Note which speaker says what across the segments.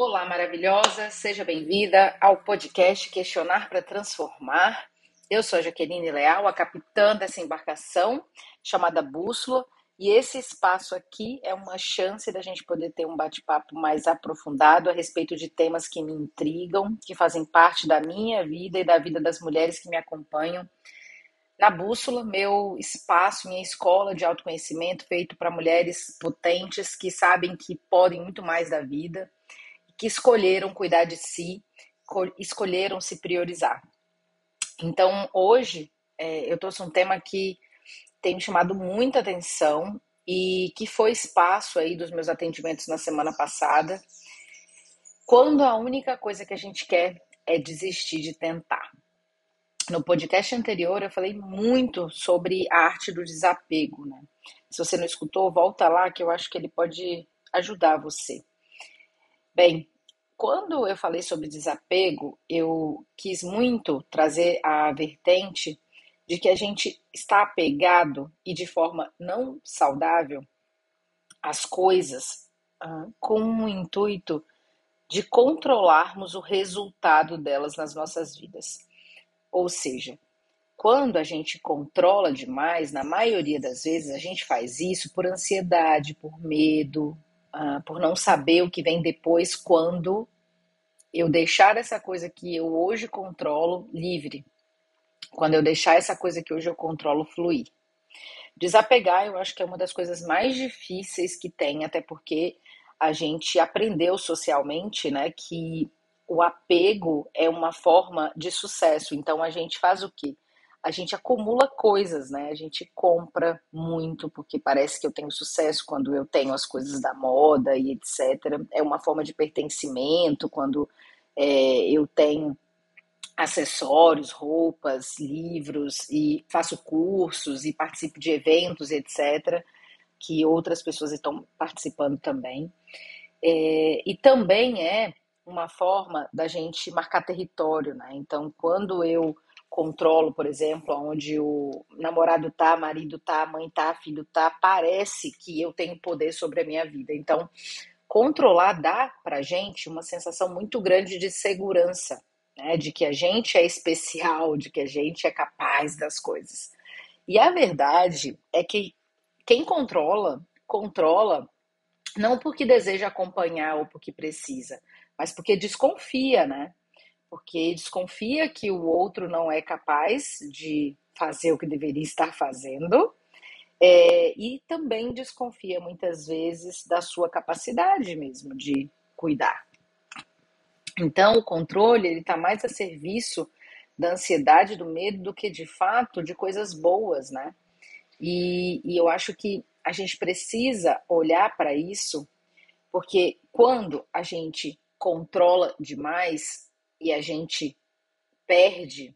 Speaker 1: Olá, maravilhosa, seja bem-vinda ao podcast Questionar para Transformar. Eu sou a Jaqueline Leal, a capitã dessa embarcação chamada Bússola, e esse espaço aqui é uma chance da gente poder ter um bate-papo mais aprofundado a respeito de temas que me intrigam, que fazem parte da minha vida e da vida das mulheres que me acompanham. Na Bússola, meu espaço, minha escola de autoconhecimento feito para mulheres potentes que sabem que podem muito mais da vida que escolheram cuidar de si, escolheram se priorizar. Então, hoje, é, eu trouxe um tema que tem me chamado muita atenção e que foi espaço aí dos meus atendimentos na semana passada, quando a única coisa que a gente quer é desistir de tentar. No podcast anterior eu falei muito sobre a arte do desapego, né? Se você não escutou, volta lá que eu acho que ele pode ajudar você. Bem, quando eu falei sobre desapego, eu quis muito trazer a vertente de que a gente está apegado e de forma não saudável às coisas uh, com o intuito de controlarmos o resultado delas nas nossas vidas. Ou seja, quando a gente controla demais, na maioria das vezes a gente faz isso por ansiedade, por medo, uh, por não saber o que vem depois quando eu deixar essa coisa que eu hoje controlo livre. Quando eu deixar essa coisa que hoje eu controlo fluir. Desapegar, eu acho que é uma das coisas mais difíceis que tem, até porque a gente aprendeu socialmente, né, que o apego é uma forma de sucesso. Então a gente faz o quê? A gente acumula coisas, né? A gente compra muito porque parece que eu tenho sucesso quando eu tenho as coisas da moda e etc. É uma forma de pertencimento quando é, eu tenho acessórios, roupas, livros e faço cursos e participo de eventos, etc. Que outras pessoas estão participando também. É, e também é uma forma da gente marcar território, né? Então, quando eu controlo, por exemplo, onde o namorado tá, marido tá, mãe tá, filho tá, parece que eu tenho poder sobre a minha vida. Então, controlar dá pra gente uma sensação muito grande de segurança, né? De que a gente é especial, de que a gente é capaz das coisas. E a verdade é que quem controla, controla não porque deseja acompanhar ou porque precisa, mas porque desconfia, né? Porque desconfia que o outro não é capaz de fazer o que deveria estar fazendo, é, e também desconfia muitas vezes da sua capacidade mesmo de cuidar. Então, o controle ele está mais a serviço da ansiedade, do medo, do que de fato de coisas boas, né? E, e eu acho que a gente precisa olhar para isso, porque quando a gente controla demais, e a gente perde,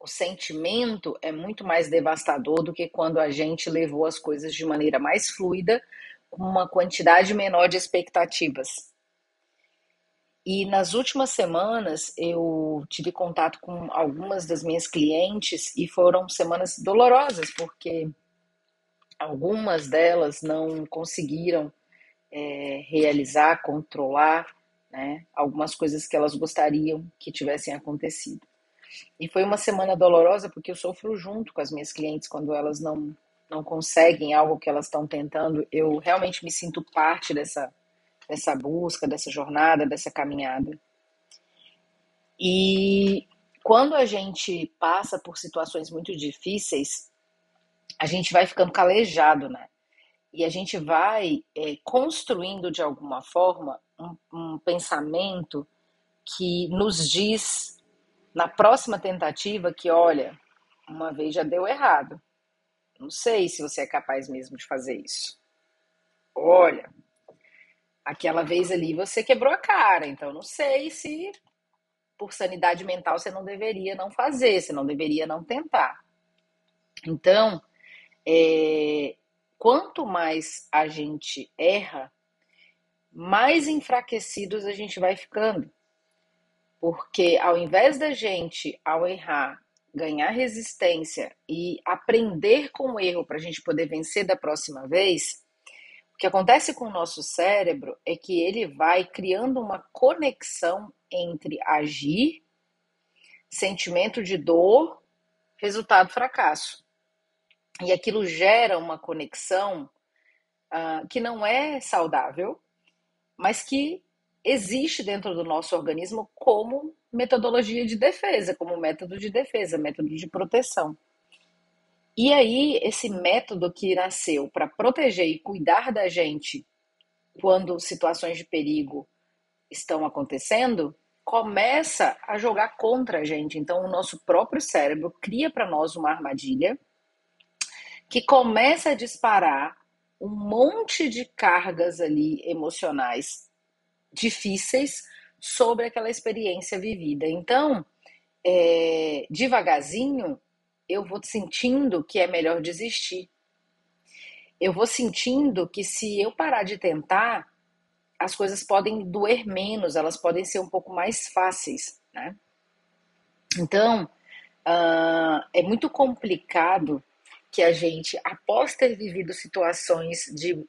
Speaker 1: o sentimento é muito mais devastador do que quando a gente levou as coisas de maneira mais fluida, com uma quantidade menor de expectativas. E nas últimas semanas eu tive contato com algumas das minhas clientes e foram semanas dolorosas, porque algumas delas não conseguiram é, realizar, controlar né? Algumas coisas que elas gostariam que tivessem acontecido. E foi uma semana dolorosa porque eu sofro junto com as minhas clientes quando elas não não conseguem algo que elas estão tentando. Eu realmente me sinto parte dessa dessa busca, dessa jornada, dessa caminhada. E quando a gente passa por situações muito difíceis, a gente vai ficando calejado, né? E a gente vai é, construindo de alguma forma um, um pensamento que nos diz na próxima tentativa que, olha, uma vez já deu errado. Não sei se você é capaz mesmo de fazer isso. Olha, aquela vez ali você quebrou a cara, então não sei se por sanidade mental você não deveria não fazer, você não deveria não tentar. Então, é, quanto mais a gente erra, mais enfraquecidos a gente vai ficando. Porque ao invés da gente, ao errar, ganhar resistência e aprender com o erro para a gente poder vencer da próxima vez, o que acontece com o nosso cérebro é que ele vai criando uma conexão entre agir, sentimento de dor, resultado fracasso. E aquilo gera uma conexão uh, que não é saudável, mas que existe dentro do nosso organismo como metodologia de defesa, como método de defesa, método de proteção. E aí, esse método que nasceu para proteger e cuidar da gente quando situações de perigo estão acontecendo, começa a jogar contra a gente. Então, o nosso próprio cérebro cria para nós uma armadilha que começa a disparar um monte de cargas ali emocionais difíceis sobre aquela experiência vivida. Então, é, devagarzinho, eu vou sentindo que é melhor desistir. Eu vou sentindo que se eu parar de tentar, as coisas podem doer menos, elas podem ser um pouco mais fáceis, né? Então, uh, é muito complicado que a gente, após ter vivido situações de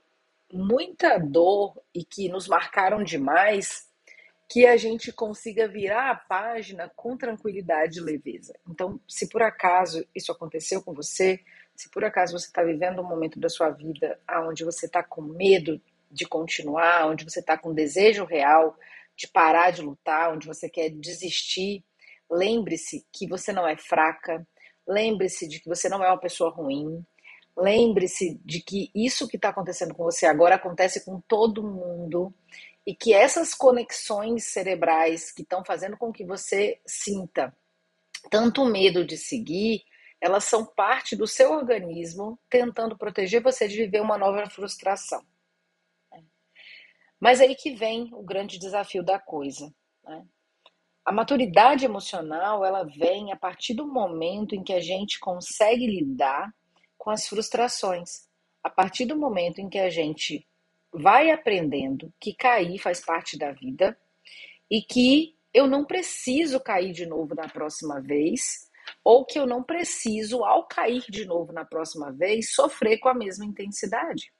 Speaker 1: muita dor e que nos marcaram demais, que a gente consiga virar a página com tranquilidade e leveza. Então, se por acaso isso aconteceu com você, se por acaso você está vivendo um momento da sua vida onde você está com medo de continuar, onde você está com desejo real de parar de lutar, onde você quer desistir, lembre-se que você não é fraca, lembre-se de que você não é uma pessoa ruim, lembre-se de que isso que está acontecendo com você agora acontece com todo mundo e que essas conexões cerebrais que estão fazendo com que você sinta tanto medo de seguir, elas são parte do seu organismo tentando proteger você de viver uma nova frustração. Mas aí que vem o grande desafio da coisa. Né? A maturidade emocional ela vem a partir do momento em que a gente consegue lidar com as frustrações, a partir do momento em que a gente vai aprendendo que cair faz parte da vida e que eu não preciso cair de novo na próxima vez, ou que eu não preciso, ao cair de novo na próxima vez, sofrer com a mesma intensidade.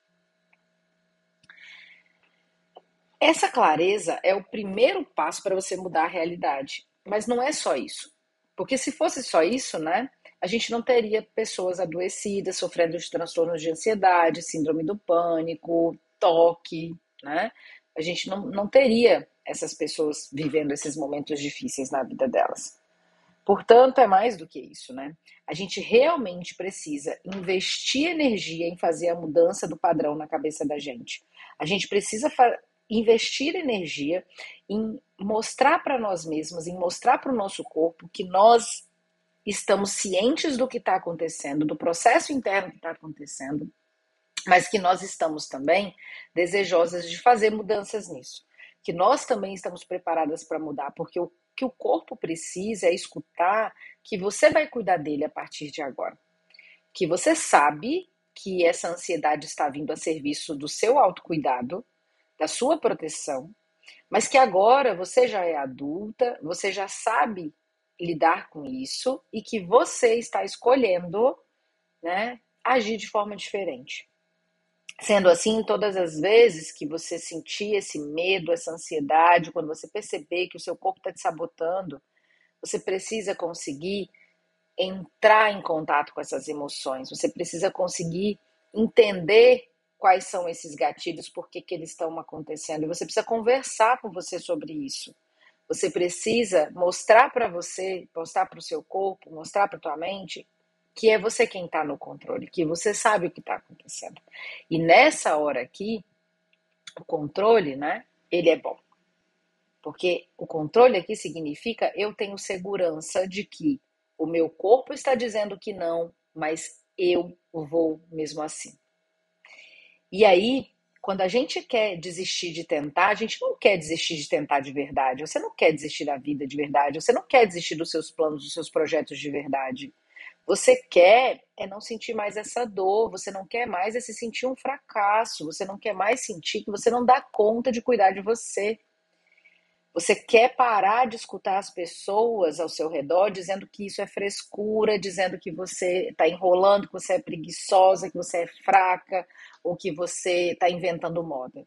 Speaker 1: Essa clareza é o primeiro passo para você mudar a realidade, mas não é só isso. Porque se fosse só isso, né, a gente não teria pessoas adoecidas, sofrendo de transtornos de ansiedade, síndrome do pânico, toque, né? A gente não, não teria essas pessoas vivendo esses momentos difíceis na vida delas. Portanto, é mais do que isso, né? A gente realmente precisa investir energia em fazer a mudança do padrão na cabeça da gente. A gente precisa investir energia em mostrar para nós mesmos, em mostrar para o nosso corpo que nós estamos cientes do que está acontecendo, do processo interno que está acontecendo, mas que nós estamos também desejosas de fazer mudanças nisso. Que nós também estamos preparadas para mudar, porque o que o corpo precisa é escutar que você vai cuidar dele a partir de agora. Que você sabe que essa ansiedade está vindo a serviço do seu autocuidado, da sua proteção, mas que agora você já é adulta, você já sabe lidar com isso e que você está escolhendo, né, agir de forma diferente. Sendo assim, todas as vezes que você sentir esse medo, essa ansiedade, quando você perceber que o seu corpo está te sabotando, você precisa conseguir entrar em contato com essas emoções, você precisa conseguir entender quais são esses gatilhos, por que, que eles estão acontecendo, e você precisa conversar com você sobre isso. Você precisa mostrar para você, mostrar para o seu corpo, mostrar para tua mente que é você quem está no controle, que você sabe o que está acontecendo. E nessa hora aqui, o controle, né, ele é bom. Porque o controle aqui significa eu tenho segurança de que o meu corpo está dizendo que não, mas eu vou mesmo assim. E aí, quando a gente quer desistir de tentar, a gente não quer desistir de tentar de verdade. Você não quer desistir da vida de verdade. Você não quer desistir dos seus planos, dos seus projetos de verdade. Você quer é não sentir mais essa dor, você não quer mais é se sentir um fracasso, você não quer mais sentir que você não dá conta de cuidar de você. Você quer parar de escutar as pessoas ao seu redor dizendo que isso é frescura, dizendo que você está enrolando, que você é preguiçosa, que você é fraca, ou que você está inventando moda.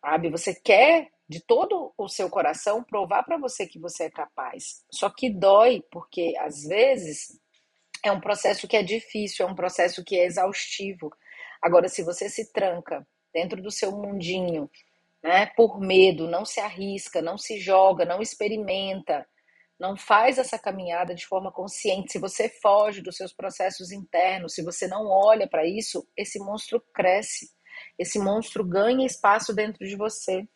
Speaker 1: Sabe? Você quer de todo o seu coração provar para você que você é capaz. Só que dói, porque às vezes é um processo que é difícil, é um processo que é exaustivo. Agora, se você se tranca dentro do seu mundinho, né, por medo, não se arrisca, não se joga, não experimenta, não faz essa caminhada de forma consciente, se você foge dos seus processos internos, se você não olha para isso, esse monstro cresce. Esse monstro ganha espaço dentro de você.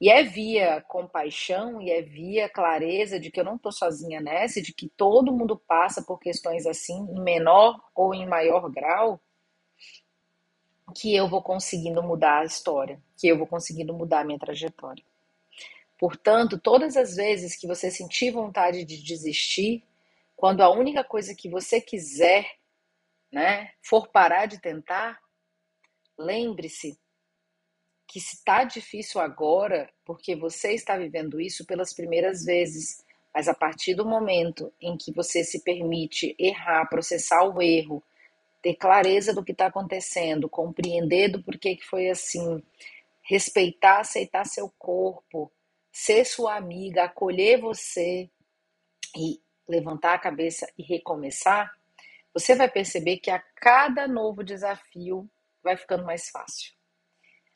Speaker 1: E é via compaixão e é via clareza de que eu não estou sozinha nessa, de que todo mundo passa por questões assim, em menor ou em maior grau, que eu vou conseguindo mudar a história, que eu vou conseguindo mudar a minha trajetória. Portanto, todas as vezes que você sentir vontade de desistir, quando a única coisa que você quiser, né, for parar de tentar, lembre-se que se está difícil agora, porque você está vivendo isso pelas primeiras vezes, mas a partir do momento em que você se permite errar, processar o erro, ter clareza do que está acontecendo, compreender do porquê que foi assim, respeitar, aceitar seu corpo, ser sua amiga, acolher você e levantar a cabeça e recomeçar, você vai perceber que a cada novo desafio vai ficando mais fácil.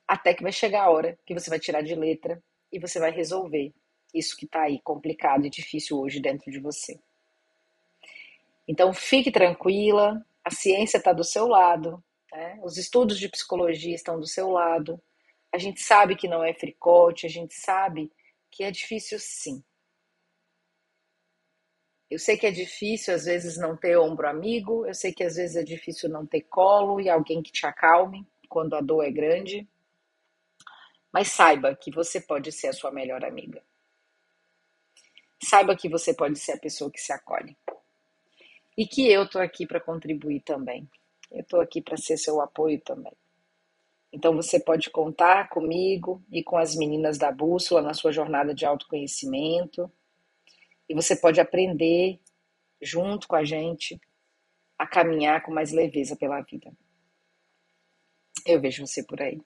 Speaker 1: Até que vai chegar a hora que você vai tirar de letra e você vai resolver isso que está aí complicado e difícil hoje dentro de você. Então fique tranquila, a ciência está do seu lado, né? os estudos de psicologia estão do seu lado. A gente sabe que não é fricote, a gente sabe que é difícil sim. Eu sei que é difícil às vezes não ter ombro amigo, eu sei que às vezes é difícil não ter colo e alguém que te acalme quando a dor é grande. Mas saiba que você pode ser a sua melhor amiga. Saiba que você pode ser a pessoa que se acolhe. E que eu tô aqui para contribuir também. Eu tô aqui para ser seu apoio também. Então você pode contar comigo e com as meninas da Bússola na sua jornada de autoconhecimento. E você pode aprender junto com a gente a caminhar com mais leveza pela vida. Eu vejo você por aí.